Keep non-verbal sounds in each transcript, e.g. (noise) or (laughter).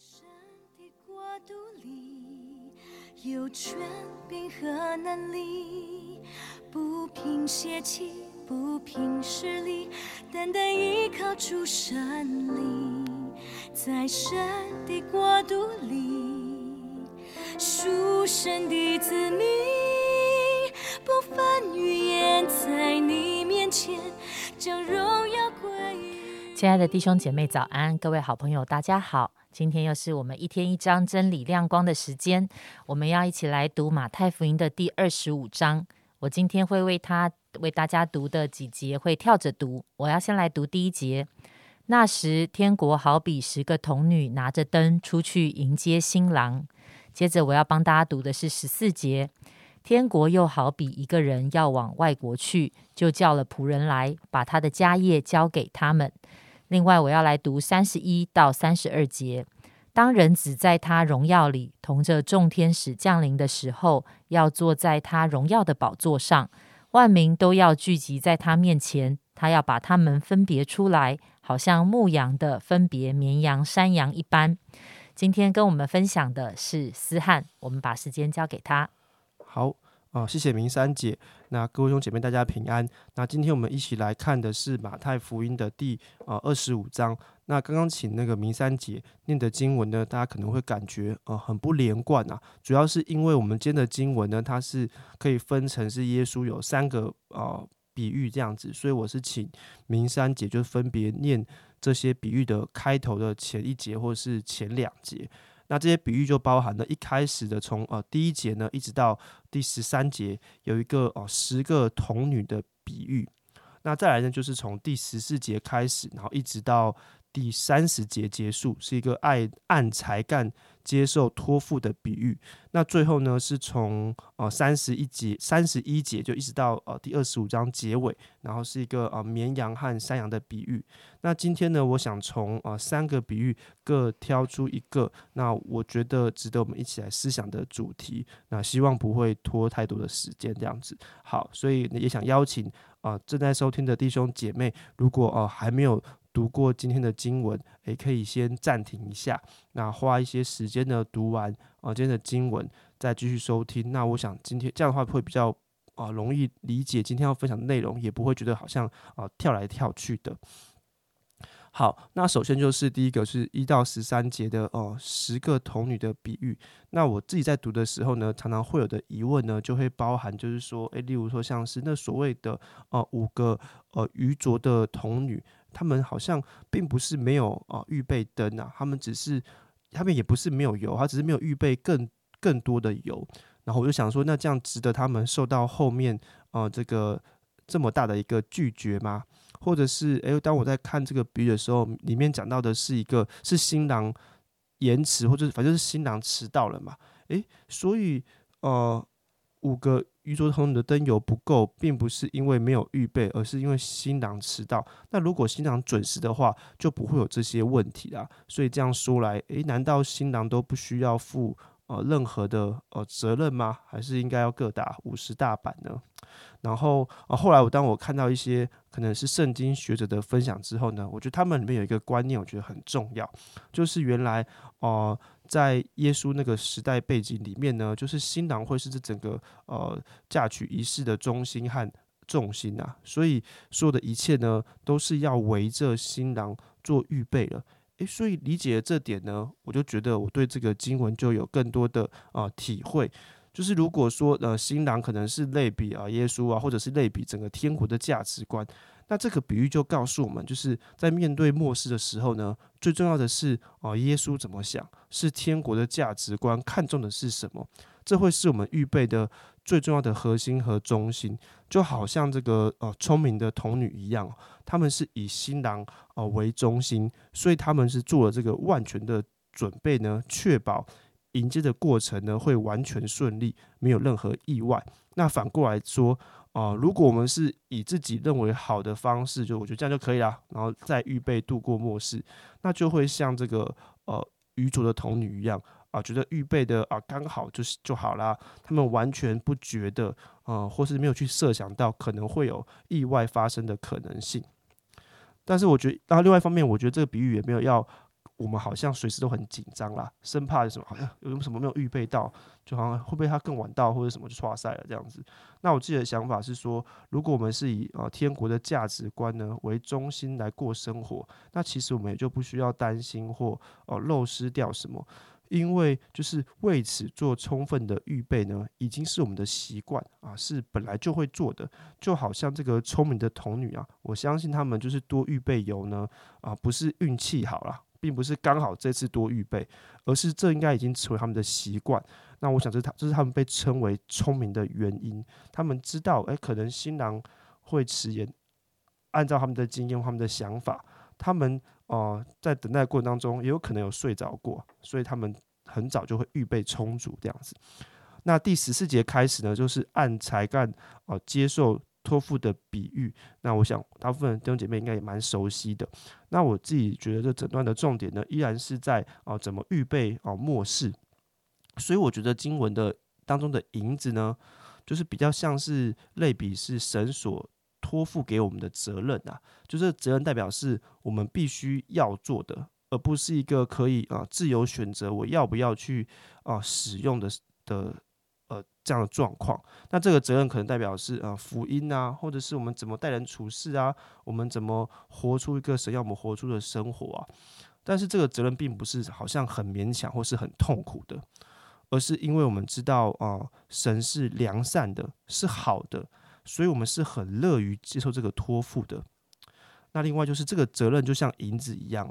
神的国度里有权柄和能力，不凭血气，不凭实力，单单依靠主神灵，在神的国度里，属神的子民。亲爱的弟兄姐妹，早安！各位好朋友，大家好。今天又是我们一天一章真理亮光的时间，我们要一起来读马太福音的第二十五章。我今天会为他为大家读的几节会跳着读。我要先来读第一节。那时，天国好比十个童女拿着灯出去迎接新郎。接着，我要帮大家读的是十四节。天国又好比一个人要往外国去，就叫了仆人来，把他的家业交给他们。另外，我要来读三十一到三十二节。当人子在他荣耀里同着众天使降临的时候，要坐在他荣耀的宝座上，万民都要聚集在他面前。他要把他们分别出来，好像牧羊的分别绵羊、山羊一般。今天跟我们分享的是思翰，我们把时间交给他。好啊、谢谢明三姐。那各位兄姐妹，大家平安。那今天我们一起来看的是马太福音的第呃二十五章。那刚刚请那个明三姐念的经文呢，大家可能会感觉呃很不连贯啊，主要是因为我们今天的经文呢，它是可以分成是耶稣有三个呃比喻这样子，所以我是请明三姐就分别念这些比喻的开头的前一节或是前两节。那这些比喻就包含了一开始的从呃第一节呢，一直到第十三节有一个哦十个童女的比喻。那再来呢，就是从第十四节开始，然后一直到第三十节结束，是一个爱按才干接受托付的比喻。那最后呢，是从呃三十一节三十一节就一直到呃第二十五章结尾，然后是一个呃绵羊和山羊的比喻。那今天呢，我想从呃三个比喻各挑出一个，那我觉得值得我们一起来思想的主题。那希望不会拖太多的时间，这样子。好，所以也想邀请啊、呃正在收听的弟兄姐妹，如果呃还没有读过今天的经文，也可以先暂停一下，那花一些时间呢读完啊、今天的经文，再继续收听。那我想今天这样的话会比较啊、容易理解今天要分享的内容，也不会觉得好像啊、跳来跳去的。好，那首先就是第一个是一到十三节的哦、十个童女的比喻。那我自己在读的时候呢，常常会有的疑问呢，就会包含就是说，诶，例如说像是那所谓的呃五个呃愚拙的童女，他们好像并不是没有啊、预备灯啊，他们只是他们也不是没有油，他只是没有预备更更多的油。然后我就想说，那这样值得他们受到后面呃这个这么大的一个拒绝吗？或者是诶，当我在看这个比喻的时候，里面讲到的是一个是新郎延迟，或者反正是新郎迟到了嘛？诶，所以呃，五个愚拙童女的灯油不够，并不是因为没有预备，而是因为新郎迟到。那如果新郎准时的话，就不会有这些问题啦。所以这样说来，诶，难道新郎都不需要负呃任何的呃责任吗？还是应该要各打五十大板呢？然后呃，后来我当我看到一些可能是圣经学者的分享之后呢，我觉得他们里面有一个观念，我觉得很重要，就是原来哦、在耶稣那个时代背景里面呢，就是新郎会是这整个呃嫁娶仪式的中心和重心啊，所以所有的一切呢，都是要围着新郎做预备了。诶，所以理解这点呢，我就觉得我对这个经文就有更多的、呃体会。就是如果说呃新郎可能是类比啊耶稣啊，或者是类比整个天国的价值观，那这个比喻就告诉我们，就是在面对末世的时候呢，最重要的是哦、耶稣怎么想，是天国的价值观看重的是什么，这会是我们预备的最重要的核心和中心。就好像这个呃聪明的童女一样，他们是以新郎呃为中心，所以他们是做了这个万全的准备呢，确保迎接的过程呢会完全顺利，没有任何意外。那反过来说，啊、如果我们是以自己认为好的方式，就我觉得这样就可以啦，然后再预备度过末世，那就会像这个呃愚拙的童女一样啊、觉得预备的啊刚好就是就好啦，他们完全不觉得呃，或是没有去设想到可能会有意外发生的可能性。但是我觉得，然后另外一方面，我觉得这个比喻也没有要我们好像随时都很紧张啦，生怕什么好像 (laughs) 有什么没有预备到，就好像会不会他更晚到或者什么就错赛了这样子。那我自己的想法是说，如果我们是以呃天国的价值观呢为中心来过生活，那其实我们也就不需要担心或呃漏失掉什么。因为就是为此做充分的预备呢，已经是我们的习惯啊，是本来就会做的。就好像这个聪明的童女啊，我相信他们就是多预备油呢啊，不是运气好了，并不是刚好这次多预备，而是这应该已经成为他们的习惯。那我想这是他这是他们被称为聪明的原因。他们知道，哎，可能新郎会迟延，按照他们的经验、他们的想法，他们。哦，在等待过程当中，也有可能有睡着过，所以他们很早就会预备充足这样子。那第十四节开始呢，就是按才干哦接受托付的比喻。那我想大部分弟兄姐妹应该也蛮熟悉的。那我自己觉得这整段的重点呢，依然是在哦怎么预备哦末世。所以我觉得经文的当中的银子呢，就是比较像是类比是神所。托付给我们的责任啊，就是责任代表是我们必须要做的，而不是一个可以啊自由选择我要不要去啊使用的的这样的状况。那这个责任可能代表是啊福音啊，或者是我们怎么待人处事啊，我们怎么活出一个神要我们活出的生活啊。但是这个责任并不是好像很勉强或是很痛苦的，而是因为我们知道啊神是良善的，是好的。所以，我们是很乐于接受这个托付的。那另外就是这个责任，就像银子一样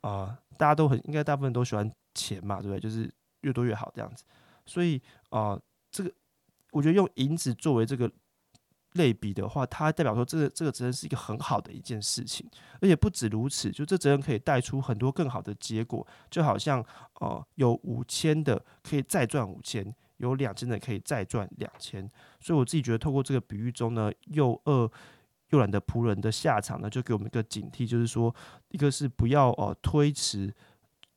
啊，大家都很应该，大部分都喜欢钱嘛，对不对？就是越多越好这样子。所以啊，这个我觉得用银子作为这个类比的话，它代表说这个这个责任是一个很好的一件事情，而且不止如此，就这责任可以带出很多更好的结果，就好像哦，有五千的可以再赚五千。有两千的可以再赚两千，所以我自己觉得，透过这个比喻中呢，又饿又懒的仆人的下场呢，就给我们一个警惕，就是说，一个是不要哦推迟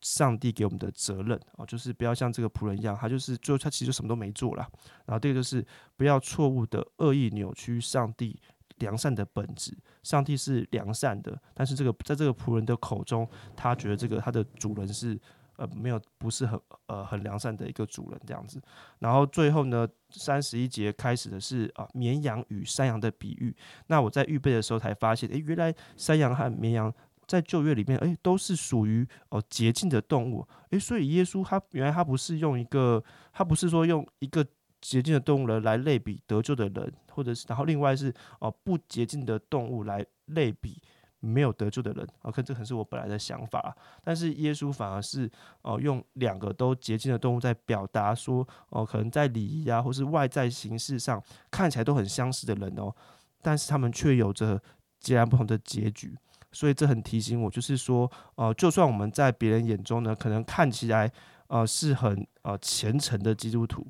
上帝给我们的责任哦，就是不要像这个仆人一样，他就是最后他其实什么都没做了。然后第二个就是不要错误的恶意扭曲上帝良善的本质，上帝是良善的，但是这个在这个仆人的口中，他觉得这个他的主人是。呃，没有，不是很呃很良善的一个主人这样子。然后最后呢，三十一节开始的是啊绵羊与山羊的比喻。那我在预备的时候才发现，诶，原来山羊和绵羊在旧约里面，诶，都是属于哦洁净的动物。诶，所以耶稣他原来他不是用一个，他不是说用一个洁净的动物来来类比得救的人，或者是然后另外是哦不洁净的动物来类比。没有得救的人，OK，这可能是我本来的想法，但是耶稣反而是哦用两个都洁净的动物在表达说，哦，可能在礼仪啊，或是外在形式上看起来都很相似的人哦，但是他们却有着截然不同的结局，所以这很提醒我，就是说，呃，就算我们在别人眼中呢，可能看起来呃是很呃虔诚的基督徒，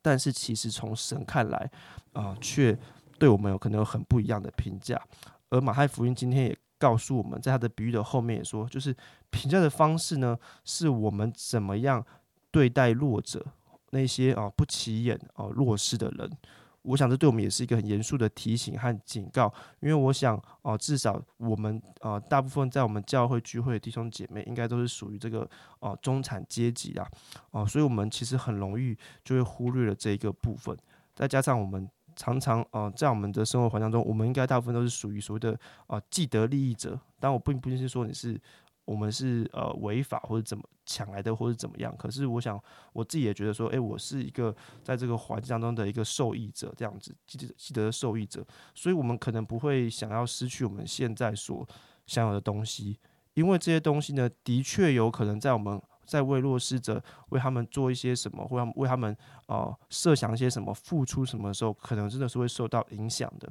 但是其实从神看来啊，却对我们有可能有很不一样的评价。而马太福音今天也告诉我们，在他的比喻的后面也说，就是评价的方式呢，是我们怎么样对待弱者，那些啊不起眼啊弱势的人。我想这对我们也是一个很严肃的提醒和警告，因为我想啊，至少我们啊大部分在我们教会聚会的弟兄姐妹，应该都是属于这个啊中产阶级啊，啊，所以我们其实很容易就会忽略了这一个部分，再加上我们。常常啊，在我们的生活环境中，我们应该大部分都是属于所谓的啊既得利益者。但我并不是说你是我们是呃违法或者怎么抢来的或者怎么样。可是我想我自己也觉得说，诶，我是一个在这个环境当中的一个受益者，这样子记得记得受益者。所以我们可能不会想要失去我们现在所享有的东西，因为这些东西呢，的确有可能在我们。在为弱势者为他们做一些什么，或为他们呃设想一些什么，付出什么的时候，可能真的是会受到影响的。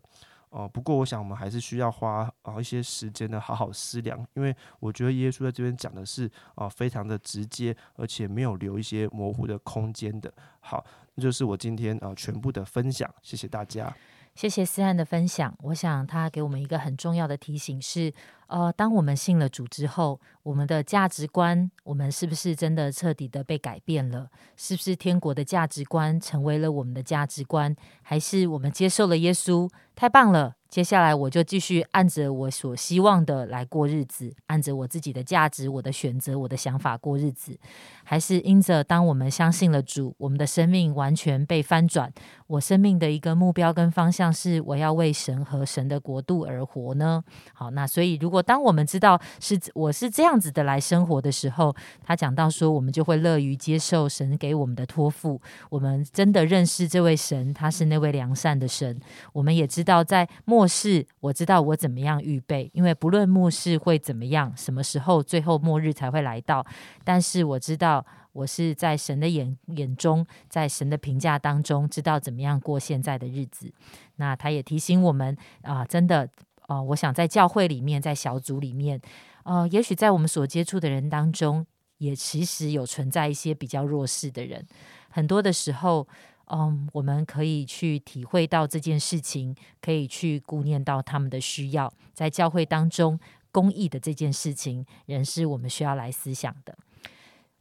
哦，不过我想我们还是需要花啊一些时间的好好思量，因为我觉得耶稣在这边讲的是啊非常的直接，而且没有留一些模糊的空间的。好，那就是我今天啊全部的分享，谢谢大家。谢谢思安的分享。我想他给我们一个很重要的提醒是：呃，当我们信了主之后，我们的价值观，我们是不是真的彻底的被改变了？是不是天国的价值观成为了我们的价值观？还是我们接受了耶稣？太棒了，接下来我就继续按着我所希望的来过日子，按着我自己的价值、我的选择、我的想法过日子，还是因着当我们相信了主，我们的生命完全被翻转。我生命的一个目标跟方向是，我要为神和神的国度而活呢？好，那所以如果当我们知道是我是这样子的来生活的时候，他讲到说，我们就会乐于接受神给我们的托付。我们真的认识这位神，他是那位良善的神。我们也知道在末末世，我知道我怎么样预备，因为不论末世会怎么样，什么时候最后末日才会来到，但是我知道。我是在神的眼眼中，在神的评价当中，知道怎么样过现在的日子。那他也提醒我们啊，真的啊，我想在教会里面，在小组里面，呃，也许在我们所接触的人当中，也其实有存在一些比较弱势的人。很多的时候，嗯，我们可以去体会到这件事情，可以去顾念到他们的需要。在教会当中，公益的这件事情，仍是我们需要来思想的。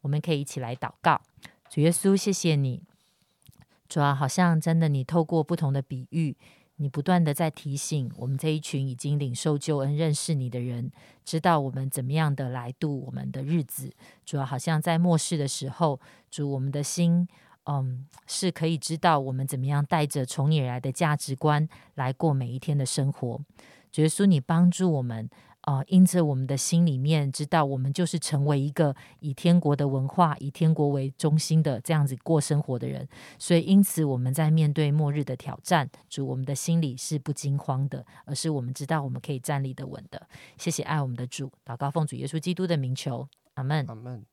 我们可以一起来祷告，主耶稣，谢谢你。主要好像真的，你透过不同的比喻，你不断的在提醒我们这一群已经领受救恩、认识你的人，知道我们怎么样的来度我们的日子。主要好像在末世的时候，主我们的心，嗯，是可以知道我们怎么样带着从你而来的价值观来过每一天的生活。主耶稣，你帮助我们。啊，因此我们的心里面知道，我们就是成为一个以天国的文化、以天国为中心的这样子过生活的人。所以，因此我们在面对末日的挑战，主我们的心里是不惊慌的，而是我们知道我们可以站立的稳的。谢谢爱我们的主，祷告奉主耶稣基督的名求，阿门，阿门。